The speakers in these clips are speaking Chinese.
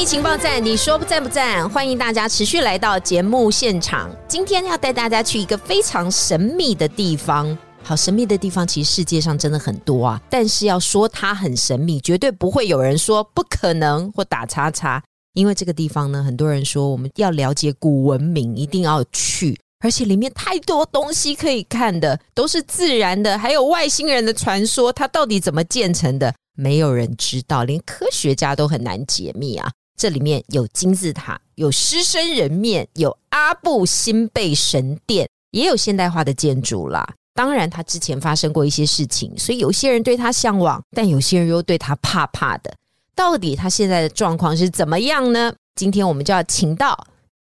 疫情报站，你说不赞不赞？欢迎大家持续来到节目现场。今天要带大家去一个非常神秘的地方。好神秘的地方，其实世界上真的很多啊。但是要说它很神秘，绝对不会有人说不可能或打叉叉。因为这个地方呢，很多人说我们要了解古文明，一定要去，而且里面太多东西可以看的，都是自然的，还有外星人的传说，它到底怎么建成的，没有人知道，连科学家都很难解密啊。这里面有金字塔，有狮身人面，有阿布辛贝神殿，也有现代化的建筑啦。当然，他之前发生过一些事情，所以有些人对他向往，但有些人又对他怕怕的。到底他现在的状况是怎么样呢？今天我们就要请到。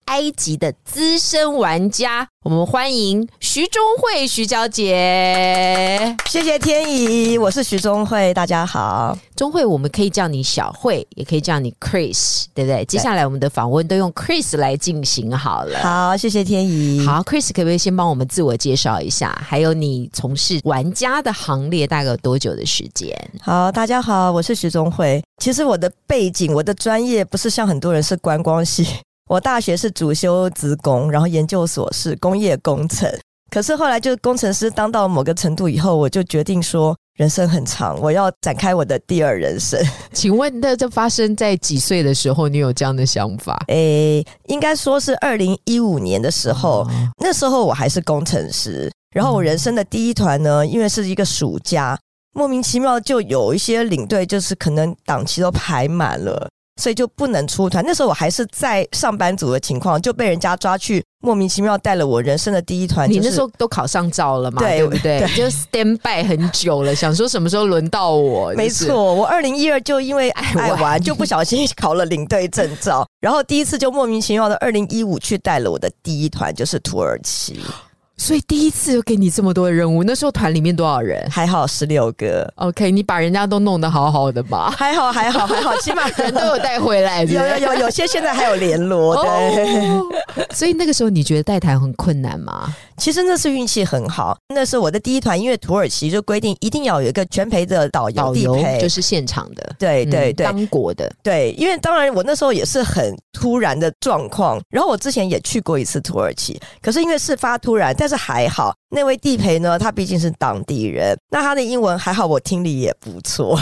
埃及的资深玩家，我们欢迎徐中慧徐小姐。谢谢天怡，我是徐中慧，大家好。中慧，我们可以叫你小慧，也可以叫你 Chris，对不对？接下来我们的访问都用 Chris 来进行好了。好，谢谢天怡。好，Chris 可不可以先帮我们自我介绍一下？还有你从事玩家的行列大概有多久的时间？好，大家好，我是徐中慧。其实我的背景，我的专业不是像很多人是观光系。我大学是主修职工，然后研究所是工业工程。可是后来就是工程师当到某个程度以后，我就决定说，人生很长，我要展开我的第二人生。请问，那这发生在几岁的时候？你有这样的想法？诶，应该说是二零一五年的时候，那时候我还是工程师。然后我人生的第一团呢，因为是一个暑假，莫名其妙就有一些领队，就是可能档期都排满了。所以就不能出团。那时候我还是在上班族的情况，就被人家抓去，莫名其妙带了我人生的第一团。你那时候都考上照了嘛？对不对？就 stand by 很久了，想说什么时候轮到我？没错，我二零一二就因为爱玩，就不小心考了领队证照，然后第一次就莫名其妙的二零一五去带了我的第一团，就是土耳其。所以第一次就给你这么多的任务，那时候团里面多少人？还好十六个。OK，你把人家都弄得好好的吧？还好，还好，还好，起码人都有带回来。有有有，有些现在还有联络。对。所以那个时候你觉得带团很困难吗？其实那是运气很好，那是我的第一团，因为土耳其就规定一定要有一个全陪的导游，地陪就是现场的，对对对，当国的，对，因为当然我那时候也是很突然的状况，然后我之前也去过一次土耳其，可是因为事发突然，但是还好。那位地陪呢？他毕竟是当地人，那他的英文还好，我听力也不错，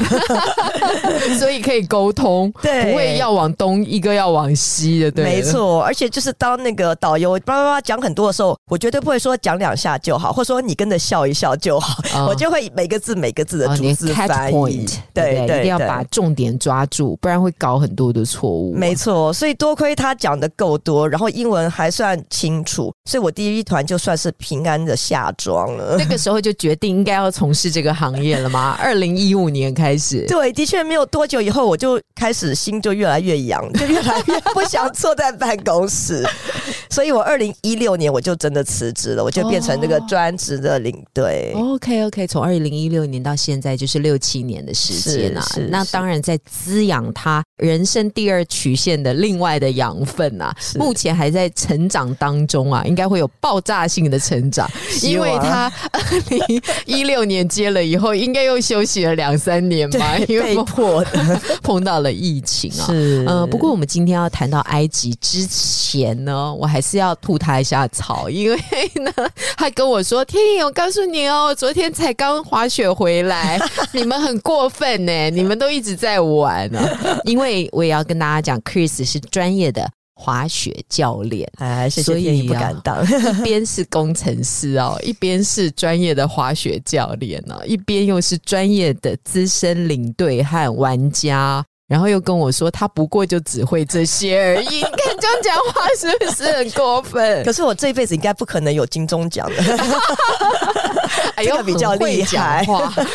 所以可以沟通，对，不会要往东，一个要往西的，对，没错。而且就是当那个导游叭叭叭讲很多的时候，我绝对不会说讲两下就好，或者说你跟着笑一笑就好，我就会每个字每个字的逐字翻译，对对，一定要把重点抓住，不然会搞很多的错误。没错，所以多亏他讲的够多，然后英文还算清楚，所以我第一团就算是平安的下。假装了，那个时候就决定应该要从事这个行业了吗？二零一五年开始，对，的确没有多久以后，我就开始心就越来越痒，就越来越不想坐在办公室，所以我二零一六年我就真的辞职了，我就变成那个专职的领队。OK OK，从二零一六年到现在就是六七年的时间啊，那当然在滋养他人生第二曲线的另外的养分啊，目前还在成长当中啊，应该会有爆炸性的成长。因为他二零一六年接了以后，应该又休息了两三年吧，因为被迫的 碰到了疫情啊。是，呃，不过我们今天要谈到埃及之前呢，我还是要吐他一下槽，因为呢，他跟我说：“天颖，我告诉你哦，昨天才刚滑雪回来，你们很过分呢，你们都一直在玩呢。”因为我也要跟大家讲，Chris 是专业的。滑雪教练，哎，所以你不敢当。一边是工程师哦，一边是专业的滑雪教练哦，一边又是专业的资深领队和玩家。然后又跟我说他不过就只会这些而已。你看这样讲话是不是很过分？可是我这一辈子应该不可能有金钟奖的。哎呦，比较厉害，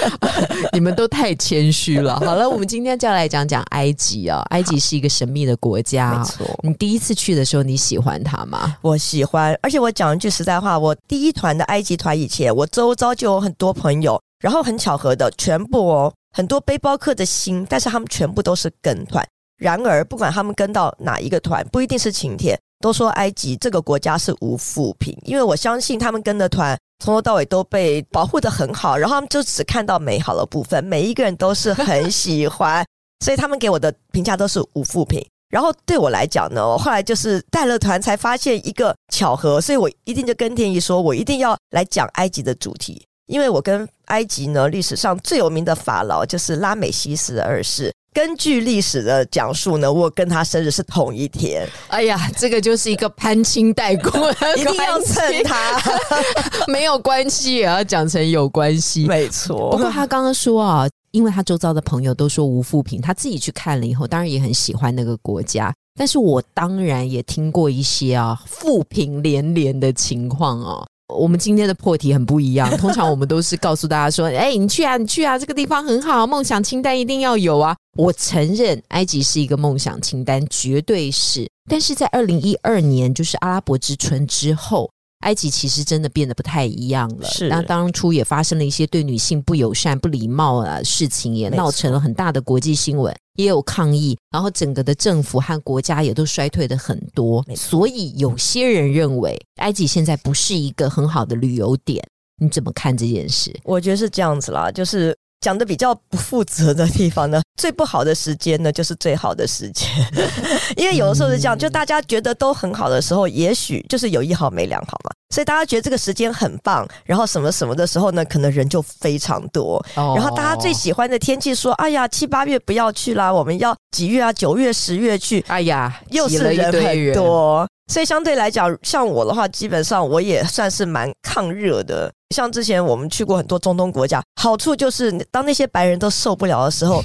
你们都太谦虚了。好了，我们今天就要来讲讲埃及啊。埃及是一个神秘的国家，没错。你第一次去的时候，你喜欢它吗？我喜欢，而且我讲一句实在话，我第一团的埃及团以前，我周遭就有很多朋友，然后很巧合的，全部哦，很多背包客的心，但是他们全部都是跟团。然而，不管他们跟到哪一个团，不一定是晴天，都说埃及这个国家是无负评，因为我相信他们跟的团从头到尾都被保护的很好，然后他们就只看到美好的部分，每一个人都是很喜欢，所以他们给我的评价都是无负评。然后对我来讲呢，我后来就是带了团才发现一个巧合，所以我一定就跟天意说，我一定要来讲埃及的主题，因为我跟埃及呢历史上最有名的法老就是拉美西斯二世。根据历史的讲述呢，我跟他生日是同一天。哎呀，这个就是一个攀亲带故，一定要蹭他，没有关系也要讲成有关系。没错。不过他刚刚说啊，因为他周遭的朋友都说无负评，他自己去看了以后，当然也很喜欢那个国家。但是我当然也听过一些啊负评连连的情况哦。我们今天的破题很不一样，通常我们都是告诉大家说：“哎，你去啊，你去啊，这个地方很好，梦想清单一定要有啊。”我承认，埃及是一个梦想清单，绝对是。但是在二零一二年，就是阿拉伯之春之后。埃及其实真的变得不太一样了。是，那当初也发生了一些对女性不友善、不礼貌啊事情，也闹成了很大的国际新闻，也有抗议。然后整个的政府和国家也都衰退的很多。所以有些人认为，埃及现在不是一个很好的旅游点。你怎么看这件事？我觉得是这样子啦，就是。讲的比较不负责的地方呢，最不好的时间呢，就是最好的时间，因为有的时候是这样，就大家觉得都很好的时候，也许就是有一好没两好嘛，所以大家觉得这个时间很棒，然后什么什么的时候呢，可能人就非常多，然后大家最喜欢的天气说，哎呀，七八月不要去啦，我们要几月啊？九月、十月去，哎呀，又是人很多。所以相对来讲，像我的话，基本上我也算是蛮抗热的。像之前我们去过很多中东国家，好处就是当那些白人都受不了的时候，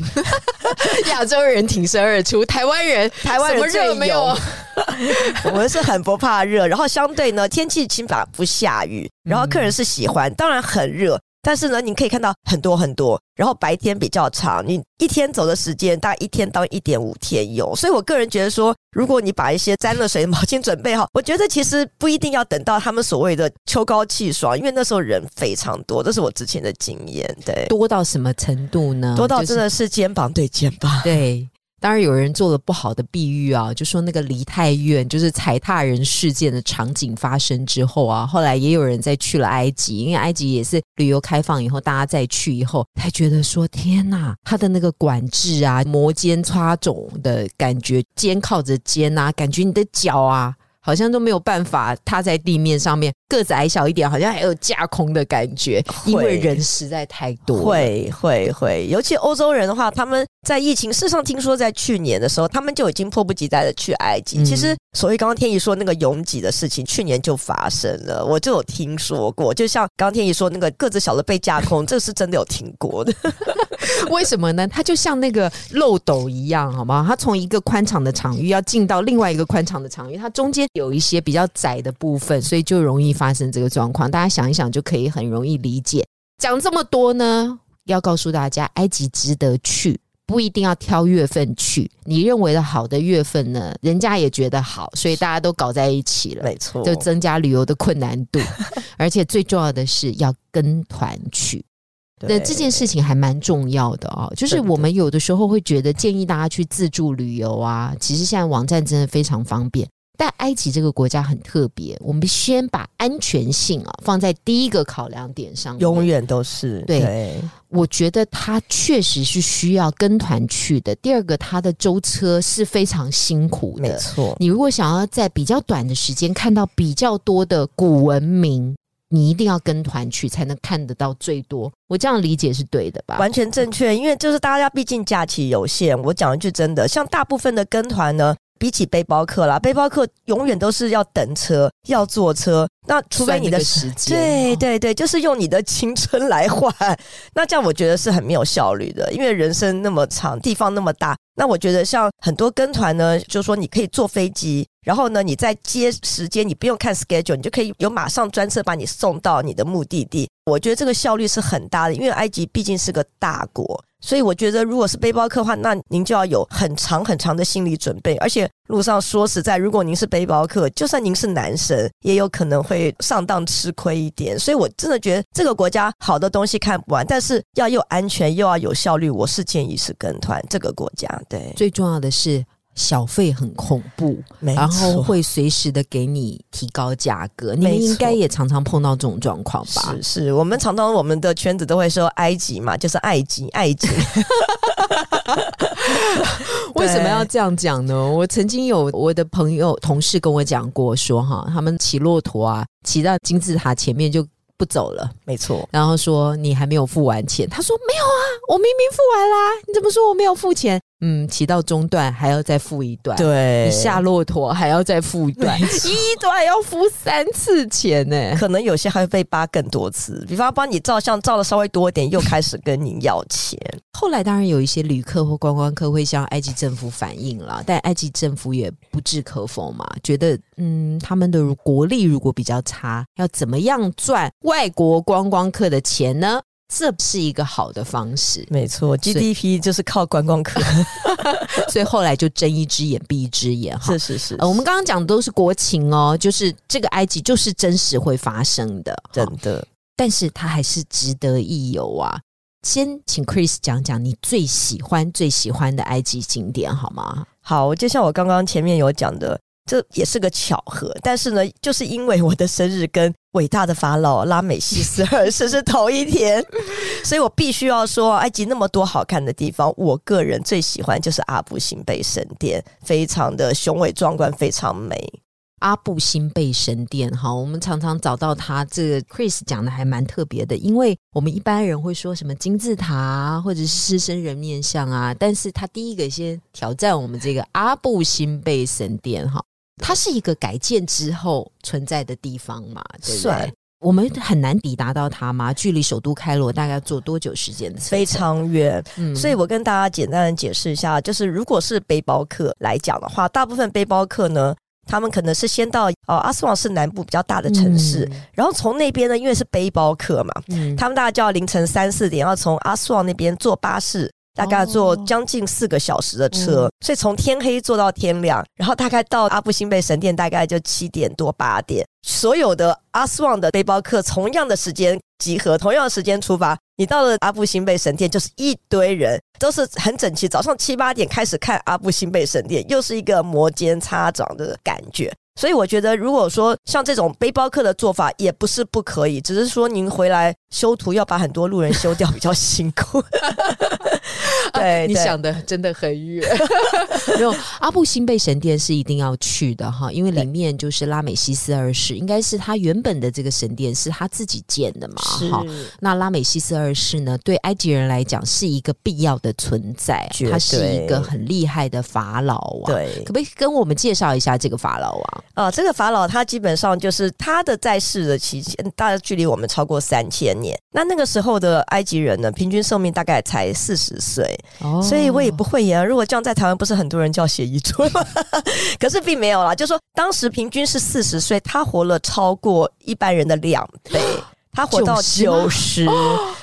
亚洲人挺身而出，台湾人台湾人热没有？我们是很不怕热，然后相对呢，天气起码不下雨，然后客人是喜欢，当然很热。但是呢，你可以看到很多很多，然后白天比较长，你一天走的时间大概一天到一点五天有。所以我个人觉得说，如果你把一些沾了水的毛巾准备好，我觉得其实不一定要等到他们所谓的秋高气爽，因为那时候人非常多，这是我之前的经验。对，多到什么程度呢？多到真的是肩膀对肩膀。对。当然有人做了不好的比喻啊，就说那个梨泰院就是踩踏人事件的场景发生之后啊，后来也有人在去了埃及，因为埃及也是旅游开放以后，大家再去以后，才觉得说天呐，他的那个管制啊，摩肩擦踵的感觉，肩靠着肩啊，感觉你的脚啊。好像都没有办法踏在地面上面，个子矮小一点，好像还有架空的感觉，因为人实在太多。会会会，尤其欧洲人的话，他们在疫情，事实上听说在去年的时候，他们就已经迫不及待的去埃及。其实，所谓刚刚天一说那个拥挤的事情，去年就发生了，我就有听说过。就像刚刚天一说那个个子小的被架空，这是真的有听过的。为什么呢？它就像那个漏斗一样，好吗？它从一个宽敞的场域要进到另外一个宽敞的场域，它中间。有一些比较窄的部分，所以就容易发生这个状况。大家想一想，就可以很容易理解。讲这么多呢，要告诉大家，埃及值得去，不一定要挑月份去。你认为的好的月份呢，人家也觉得好，所以大家都搞在一起了，没错，就增加旅游的困难度。而且最重要的是要跟团去，那这件事情还蛮重要的哦。就是我们有的时候会觉得建议大家去自助旅游啊，其实现在网站真的非常方便。但埃及这个国家很特别，我们先把安全性啊放在第一个考量点上，永远都是对。我觉得它确实是需要跟团去的。第二个，它的舟车是非常辛苦的，没错。你如果想要在比较短的时间看到比较多的古文明。你一定要跟团去，才能看得到最多。我这样理解是对的吧？完全正确，因为就是大家毕竟假期有限。我讲一句真的，像大部分的跟团呢，比起背包客啦，背包客永远都是要等车，要坐车。那除非你的时间，对对对，就是用你的青春来换。那这样我觉得是很没有效率的，因为人生那么长，地方那么大。那我觉得像很多跟团呢，就是说你可以坐飞机，然后呢你在接时间，你不用看 schedule，你就可以有马上专车把你送到你的目的地。我觉得这个效率是很大的，因为埃及毕竟是个大国。所以我觉得，如果是背包客的话，那您就要有很长很长的心理准备。而且路上说实在，如果您是背包客，就算您是男生，也有可能会上当吃亏一点。所以我真的觉得这个国家好的东西看不完，但是要又安全又要有效率，我是建议是跟团这个国家。对，最重要的是。小费很恐怖，然后会随时的给你提高价格。你们应该也常常碰到这种状况吧？是，是我们常常我们的圈子都会说埃及嘛，就是埃及，埃及。为什么要这样讲呢？我曾经有我的朋友同事跟我讲过，说哈，他们骑骆驼啊，骑到金字塔前面就不走了，没错。然后说你还没有付完钱，他说没有啊，我明明付完啦，你怎么说我没有付钱？嗯，骑到中段还要再付一段，对，你下骆驼还要再付一段，一段要付三次钱呢，可能有些还会被扒更多次。比方帮你照相照的稍微多一点，又开始跟你要钱。后来当然有一些旅客或观光客会向埃及政府反映了，但埃及政府也不置可否嘛，觉得嗯，他们的国力如果比较差，要怎么样赚外国观光客的钱呢？这是一个好的方式，没错，GDP 就是靠观光客，所以后来就睁一只眼闭一只眼哈。是是是，我们刚刚讲的都是国情哦，就是这个埃及就是真实会发生的，真的。但是它还是值得一游啊！先请 Chris 讲讲你最喜欢最喜欢的埃及景点好吗？好，就像我刚刚前面有讲的。这也是个巧合，但是呢，就是因为我的生日跟伟大的法老拉美西斯二世是同一天，所以我必须要说，埃及那么多好看的地方，我个人最喜欢就是阿布辛贝神殿，非常的雄伟壮观，非常美。阿布辛贝神殿，哈，我们常常找到它。这个 Chris 讲的还蛮特别的，因为我们一般人会说什么金字塔或者是狮身人面像啊，但是他第一个先挑战我们这个阿布辛贝神殿，哈。它是一个改建之后存在的地方嘛？对不对？我们很难抵达到它吗？距离首都开罗大概坐多久时间？非常远。嗯，所以我跟大家简单的解释一下，就是如果是背包客来讲的话，大部分背包客呢，他们可能是先到哦阿斯旺是南部比较大的城市，然后从那边呢，因为是背包客嘛，嗯，他们大概就要凌晨三四点要从阿斯旺那边坐巴士。大概坐将近四个小时的车，所以从天黑坐到天亮，然后大概到阿布辛贝神殿大概就七点多八点。所有的阿斯旺的背包客同样的时间集合，同样的时间出发。你到了阿布辛贝神殿，就是一堆人，都是很整齐。早上七八点开始看阿布辛贝神殿，又是一个摩肩擦掌的感觉。所以我觉得，如果说像这种背包客的做法，也不是不可以，只是说您回来修图要把很多路人修掉，比较辛苦。对，你想的真的很远。没有阿布辛贝神殿是一定要去的哈，因为里面就是拉美西斯二世，应该是他原本的这个神殿是他自己建的嘛。哈，那拉美西斯二世呢，对埃及人来讲是一个必要的存在，他是一个很厉害的法老王。对，可不可以跟我们介绍一下这个法老王？啊，这个法老他基本上就是他的在世的期间，大概距离我们超过三千年。那那个时候的埃及人呢，平均寿命大概才四十岁，所以我也不会言。如果这样在台湾，不是很多人叫写遗嘱吗？可是并没有啦，就说当时平均是四十岁，他活了超过一般人的两倍。他活到九十，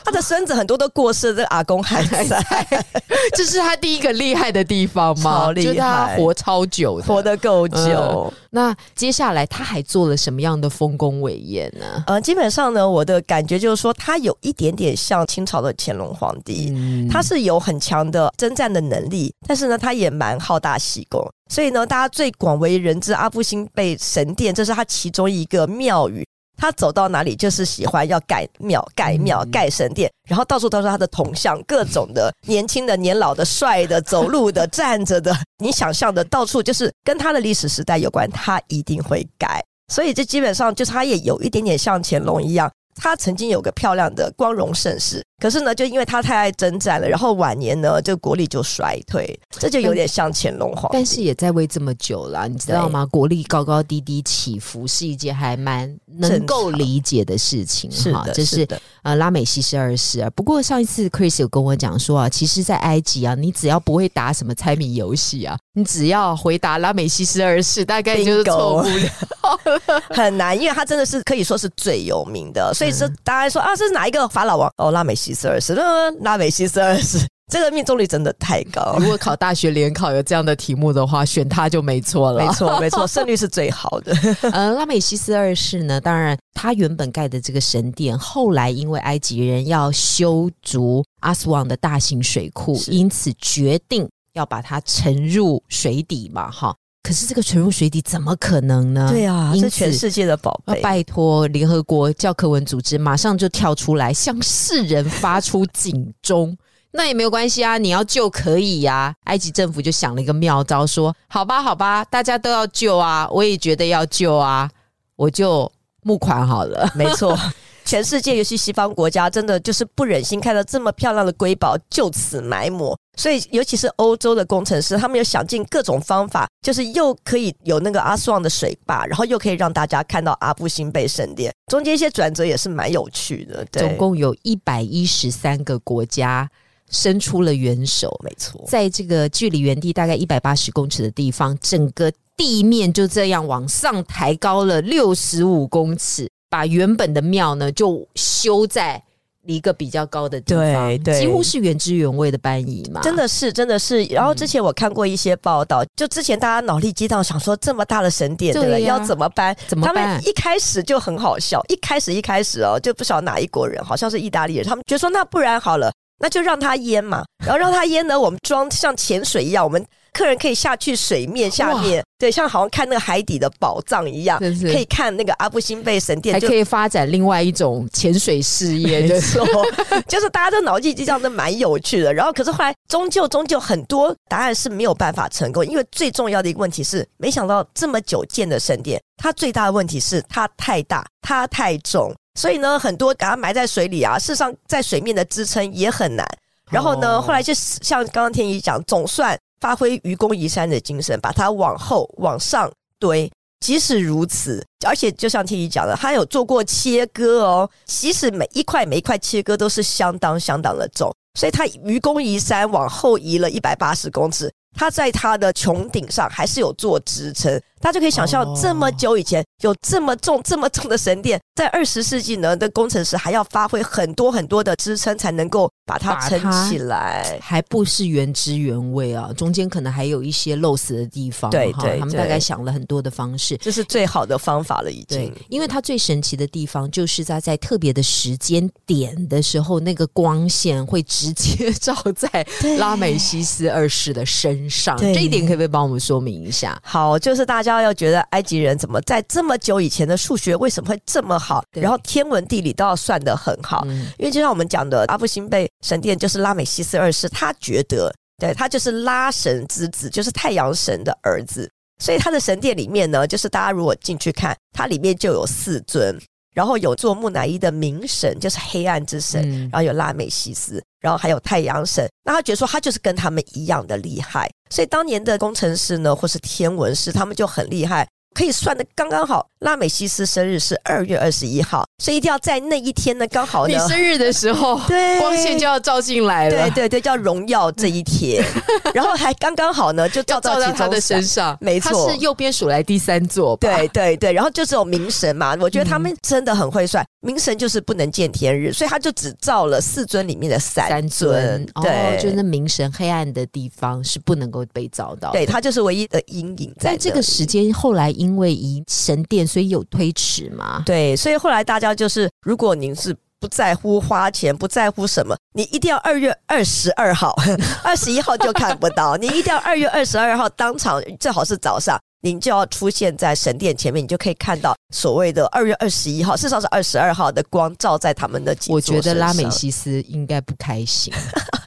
他的孙子很多都过世，这阿公还在，这是他第一个厉害的地方吗？厉害，活超久，活得够久。那接下来他还做了什么样的丰功伟业呢？呃，基本上呢，我的感觉就是说，他有一点点像清朝的乾隆皇帝，他是有很强的征战的能力，但是呢，他也蛮好大喜功，所以呢，大家最广为人知阿布辛贝神殿，这是他其中一个庙宇。他走到哪里就是喜欢要盖庙、盖庙、盖神殿，然后到处都是他的铜像，各种的年轻的、年老的、帅的、走路的、站着的，你想象的，到处就是跟他的历史时代有关，他一定会盖。所以这基本上就是他也有一点点像乾隆一样，他曾经有个漂亮的光荣盛世，可是呢，就因为他太爱征战了，然后晚年呢，就国力就衰退，这就有点像乾隆皇帝。但是也在位这么久了，你知道吗？国力高高低低起伏是一件还蛮能够理解的事情。是的，这是呃拉美西斯二世啊。不过上一次 Chris 有跟我讲说啊，其实，在埃及啊，你只要不会打什么猜谜游戏啊，你只要回答拉美西斯二世，大概就是错不了，很难，因为他真的是可以说是最有名的。所以说，大家说啊，这是哪一个法老王？哦，拉美西斯二世，拉美西斯二世，这个命中率真的太高。如果考大学联考有这样的题目的话，选他就没错了。没错，没错，胜率是最好的。呃，拉美西斯二世呢，当然他原本盖的这个神殿，后来因为埃及人要修筑阿斯旺的大型水库，因此决定要把它沉入水底嘛，哈。可是这个沉入水底怎么可能呢？对啊，是全世界的宝贝。拜托联合国教科文组织马上就跳出来向世人发出警钟。那也没有关系啊，你要救可以呀。埃及政府就想了一个妙招，说：“好吧，好吧，大家都要救啊，我也觉得要救啊，我就募款好了。”没错。全世界，尤其西方国家，真的就是不忍心看到这么漂亮的瑰宝就此埋没。所以，尤其是欧洲的工程师，他们有想尽各种方法，就是又可以有那个阿斯旺的水坝，然后又可以让大家看到阿布辛贝圣殿。中间一些转折也是蛮有趣的。总共有一百一十三个国家伸出了援手，没错，在这个距离原地大概一百八十公尺的地方，整个地面就这样往上抬高了六十五公尺。把原本的庙呢，就修在一个比较高的地方，对，几乎是原汁原味的搬移嘛。真的是，真的是。然后之前我看过一些报道，就之前大家脑力激荡，想说这么大的神殿，对，要怎么搬？怎么办？一开始就很好笑，一开始一开始哦，就不晓得哪一国人，好像是意大利人，他们觉得说，那不然好了，那就让它淹嘛，然后让它淹呢，我们装像潜水一样，我们。客人可以下去水面下面，对，像好像看那个海底的宝藏一样，可以看那个阿布辛贝神殿，还可以发展另外一种潜水事业，没错，就是大家的脑筋急转弯都蛮有趣的。然后，可是后来终究终究很多答案是没有办法成功，因为最重要的一个问题是，没想到这么久建的神殿，它最大的问题是它太大，它太重，所以呢，很多把它埋在水里啊，事实上在水面的支撑也很难。然后呢，后来就像刚刚天怡讲，总算。发挥愚公移山的精神，把它往后往上堆。即使如此，而且就像天怡讲的，他有做过切割哦。即使每一块每一块切割都是相当相当的重，所以他愚公移山往后移了一百八十公尺。他在他的穹顶上还是有做支撑，大家就可以想象，这么久以前有这么重、这么重的神殿，在二十世纪呢的工程师还要发挥很多很多的支撑，才能够把它撑起来，还不是原汁原味啊，中间可能还有一些漏死的地方。对对，他们大概想了很多的方式，这是最好的方法了，已经。因为它最神奇的地方就是在在特别的时间点的时候，那个光线会直接照在 拉美西斯二世的身上，这一点可不可以帮我们说明一下？好，就是大家要觉得埃及人怎么在这么久以前的数学为什么会这么好，然后天文地理都要算得很好。因为就像我们讲的，阿布辛贝神殿就是拉美西斯二世，他觉得对他就是拉神之子，就是太阳神的儿子，所以他的神殿里面呢，就是大家如果进去看，它里面就有四尊。然后有做木乃伊的冥神，就是黑暗之神，然后有拉美西斯，然后还有太阳神。那他觉得说他就是跟他们一样的厉害，所以当年的工程师呢，或是天文师，他们就很厉害。可以算的刚刚好，拉美西斯生日是二月二十一号，所以一定要在那一天呢，刚好你生日的时候，对，光线就要照进来了，对对对，叫荣耀这一天，然后还刚刚好呢，就照到他的身上，没错，他是右边数来第三座，对对对，然后就是有冥神嘛，我觉得他们真的很会算，冥神就是不能见天日，所以他就只照了四尊里面的三尊，对，就是冥神黑暗的地方是不能够被照到，对他就是唯一的阴影，在这个时间后来。因因为移神殿，所以有推迟嘛？对，所以后来大家就是，如果您是不在乎花钱，不在乎什么，你一定要二月二十二号，二十一号就看不到。你一定要二月二十二号当场，最好是早上，您就要出现在神殿前面，你就可以看到所谓的二月二十一号，事实上是二十二号的光照在他们的我觉得拉美西斯应该不开心，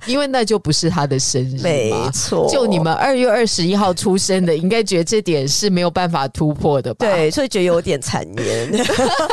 因为那就不是他的生日没。错，就你们二月二十一号出生的，应该觉得这点是没有办法突破的吧？，对，所以觉得有点残念。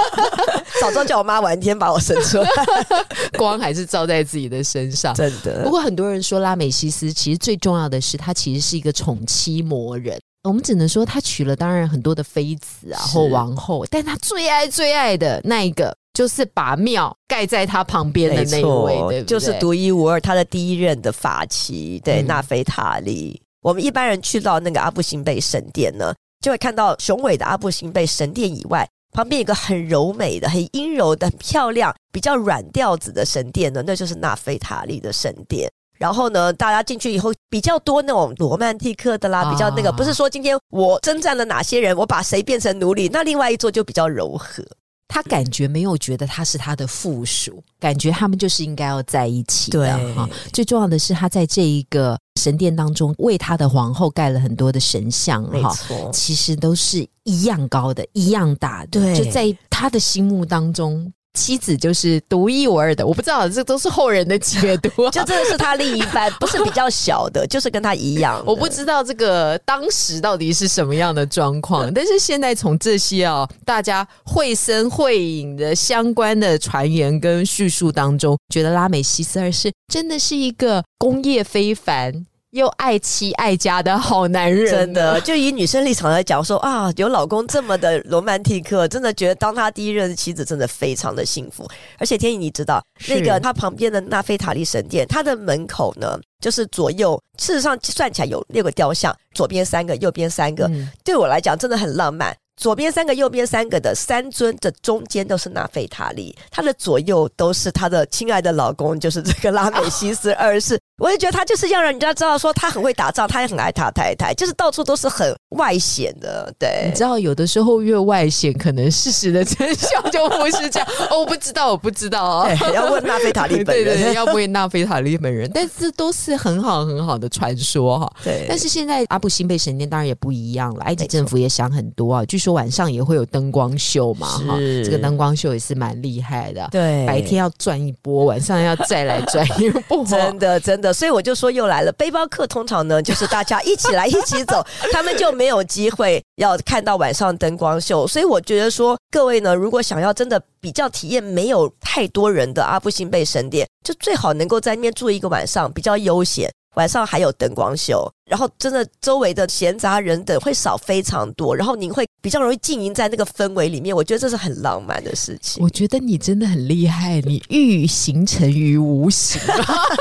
早知道叫我妈晚一天把我生出来，光还是照在自己的身上。真的不。过很多人说拉美西斯其实最重要的是，他其实是一个宠妻魔人。我们只能说他娶了当然很多的妃子啊或王后，但他最爱最爱的那一个就是把庙盖在他旁边的那一位，对对？就是独一无二，他的第一任的法妻，对，嗯纳菲塔利。我们一般人去到那个阿布辛贝神殿呢，就会看到雄伟的阿布辛贝神殿以外，旁边有个很柔美的、很阴柔的、很漂亮、比较软调子的神殿呢，那就是纳菲塔利的神殿。然后呢，大家进去以后比较多那种罗曼蒂克的啦，啊比较那个，不是说今天我征战了哪些人，我把谁变成奴隶，那另外一座就比较柔和。他感觉没有觉得他是他的附属，感觉他们就是应该要在一起的对哈。最重要的是，他在这一个神殿当中为他的皇后盖了很多的神像没哈。错，其实都是一样高的，一样大的，对就在他的心目当中，妻子就是独一无二的。我不知道，这都是后人的解读啊，就真的是他另一半，不是比较小的，就是跟他一样。我不知道这个当时到底是什么样的状况，但是现在从这些啊，大家绘声绘影的相关的传言跟叙述当中，觉得拉美西斯二世真的是一个工业非凡又爱妻爱家的好男人，真的，就以女生立场来讲说啊，有老公这么的罗曼蒂克，真的觉得当他第一任妻子真的非常的幸福。而且天意，你知道那个他旁边的纳菲塔利神殿，它的门口呢，就是左右，事实上算起来有六个雕像，左边三个，右边三个。嗯对我来讲真的很浪漫。左边三个，右边三个的三尊的中间都是纳菲塔利，他的左右都是他的亲爱的老公，就是这个拉美西斯二世。我也觉得他就是要让人家知道说他很会打仗，他也很爱他太太，就是到处都是很外显的。对你，知道，有的时候越外显，可能事实的真相就不是这样。哦，我不知道，我不知道要问纳菲塔利本对对对，人。要问纳菲塔利本人，但是都是很好很好的传说哈。对，但是现在阿布辛贝神殿当然也不一样了，埃及政府也想很多啊，据说晚上也会有灯光秀嘛，哈，这个灯光秀也是蛮厉害的。对白天要转一波，晚上要再来转一波，真的真的，所以我就说又来了。背包客通常呢，就是大家一起来一起走，他们就没有机会要看到晚上灯光秀。所以我觉得说，各位呢，如果想要真的比较体验没有太多人的阿布辛贝神殿，就最好能够在那边住一个晚上，比较悠闲。晚上还有灯光秀，然后真的周围的闲杂人等会少非常多，然后您会比较容易浸淫在那个氛围里面。我觉得这是很浪漫的事情。我觉得你真的很厉害，你欲形成于无形，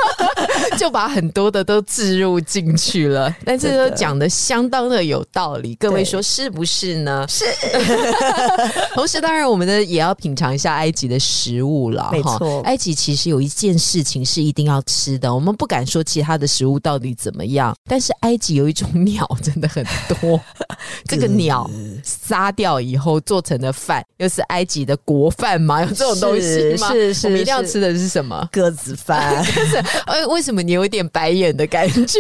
就把很多的都置入进去了。但是真的都讲的相当的有道理，各位说是不是呢？是，同时，当然我们的也要品尝一下埃及的食物了。没错埃及其实有一件事情是一定要吃的，我们不敢说其他的食物到底怎么样，但是埃及有一种鸟 真的很多，这个鸟杀掉以后做成的饭，又是埃及的国饭吗？有这种东西吗？是是我们一定要吃的是什么？鸽子饭。呃，为什么你有一点白眼的感觉？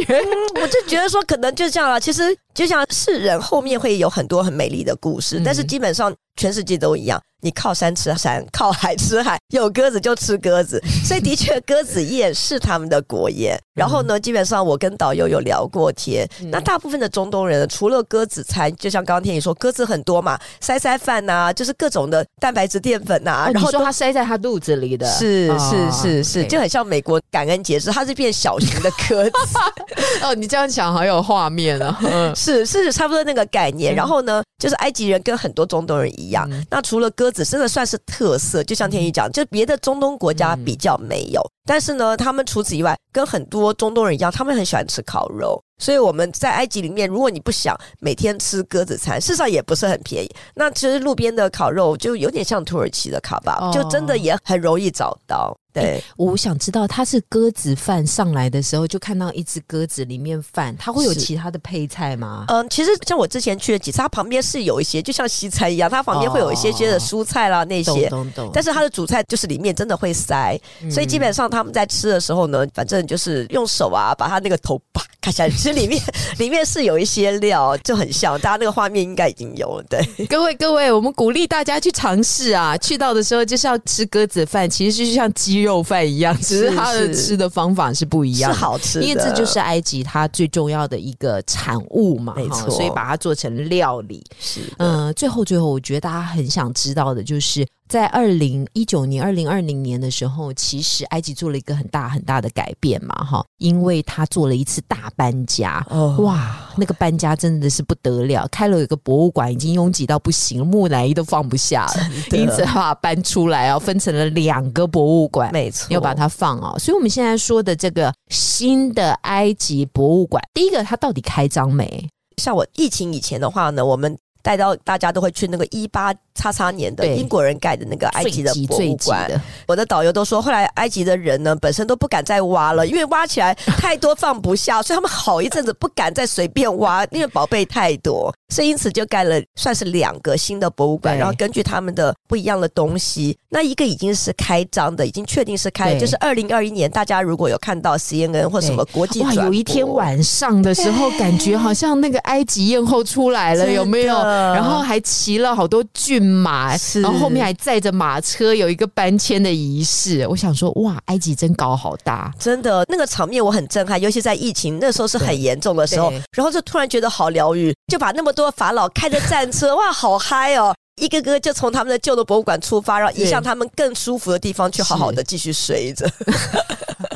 我就觉得说，可能就这样了。其实就像世人后面会有很多很美丽的故事，嗯但是基本上全世界都一样。你靠山吃山，靠海吃海，有鸽子就吃鸽子，所以的确鸽子宴是他们的国宴。然后呢，基本上我跟导游有聊过天，嗯那大部分的中东人除了鸽子餐，就像刚刚天宇说，鸽子很多嘛，塞塞饭呐、就是各种的蛋白质淀粉呐、啊，然然后说它塞在他肚子里的，是哦是是是，就很像美国感恩节，是它是变小型的鸽子。哦，你这样讲好有画面啊。嗯 是是差不多那个概念。嗯然后呢，就是埃及人跟很多中东人一样，嗯。那除了鸽子，真的算是特色。就像天宇讲，就别的中东国家比较没有，但是呢，他们除此以外，跟很多中东人一样，他们很喜欢吃烤肉。所以我们在埃及里面，如果你不想每天吃鸽子餐，事实上也不是很便宜。那其实路边的烤肉就有点像土耳其的卡巴，哦就真的也很容易找到。对，我想知道，它是鸽子饭上来的时候，就看到一只鸽子里面饭，它会有其他的配菜吗？嗯，其实像我之前去的几次，它旁边是有一些，就像西餐一样，它旁边会有一些些的蔬菜啦那些。懂懂懂。但是它的主菜就是里面真的会塞，所以基本上他们在吃的时候呢，反正就是用手啊把它那个头啪看起来其实里面 里面是有一些料，就很像，大家那个画面应该已经有了。对，各位各位，我们鼓励大家去尝试啊！去到的时候就是要吃鸽子饭，其实就像鸡肉饭一样，只是它的吃的方法是不一样，是好吃，因为这就是埃及它最重要的一个产物嘛，没错，所以把它做成料理。是，嗯，最后最后，我觉得大家很想知道的就是。在二零一九年、二零二零年的时候，其实埃及做了一个很大很大的改变嘛，哈，因为他做了一次大搬家，哇，那个搬家真的是不得了，开了一个博物馆，已经拥挤到不行，木乃伊都放不下了，因此他把搬出来哦，分成了两个博物馆，没错，要把它放哦，所以我们现在说的这个新的埃及博物馆，第一个它到底开张没？像我疫情以前的话呢，我们带到大家都会去那个一八。叉叉年的英国人盖的那个埃及的博物馆，我的导游都说，后来埃及的人呢，本身都不敢再挖了，因为挖起来太多放不下，所以他们好一阵子不敢再随便挖，因为宝贝太多，所以因此就盖了算是两个新的博物馆，然后根据他们的不一样的东西，那一个已经是开张的，已经确定是开，就是二零二一年，大家如果有看到 CNN 或什么国际，哇，有一天晚上的时候，感觉好像那个埃及艳后出来了，有没有？然后还骑了好多骏。马，然后后面还载着马车，有一个搬迁的仪式。我想说，哇，埃及真搞好大，真的那个场面我很震撼，尤其在疫情那时候是很严重的时候，然后就突然觉得好疗愈，就把那么多法老开着战车，哇，好嗨哦！一个个就从他们的旧的博物馆出发，然后移向他们更舒服的地方去，好好的继续睡着。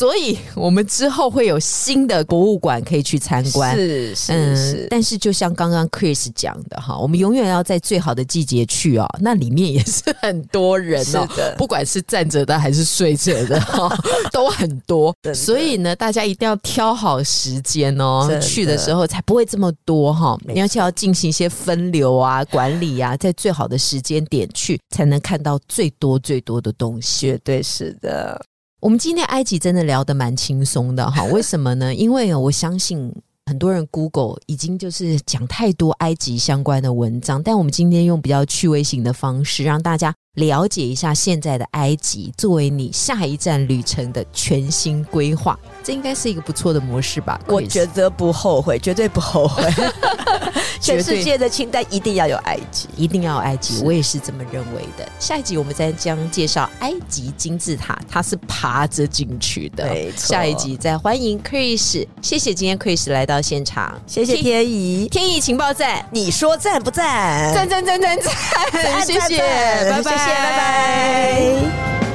所以，我们之后会有新的博物馆可以去参观。是是是，但是就像刚刚 Chris 讲的哈，我们永远要在最好的季节去哦。那里面也是很多人哦，不管是站着的还是睡着的哈，都很多。所以呢，大家一定要挑好时间哦，去的时候才不会这么多哈。而且要进行一些分流啊、管理啊，在最好的时间点去，才能看到最多最多的东西。绝对是的。我们今天埃及真的聊得蛮轻松的哈，为什么呢？因为我相信很多人 Google 已经就是讲太多埃及相关的文章，但我们今天用比较趣味性的方式让大家。了解一下现在的埃及，作为你下一站旅程的全新规划，这应该是一个不错的模式吧？我觉得不后悔，绝对不后悔。全世界的清单一定要有埃及，一定要埃及，我也是这么认为的。下一集我们再将介绍埃及金字塔，它是爬着进去的。没错，下一集再欢迎 Chris，谢谢今天 Chris 来到现场，谢谢天怡，天怡情报站，你说赞不赞？赞赞赞赞赞，谢谢，拜拜。谢谢拜拜。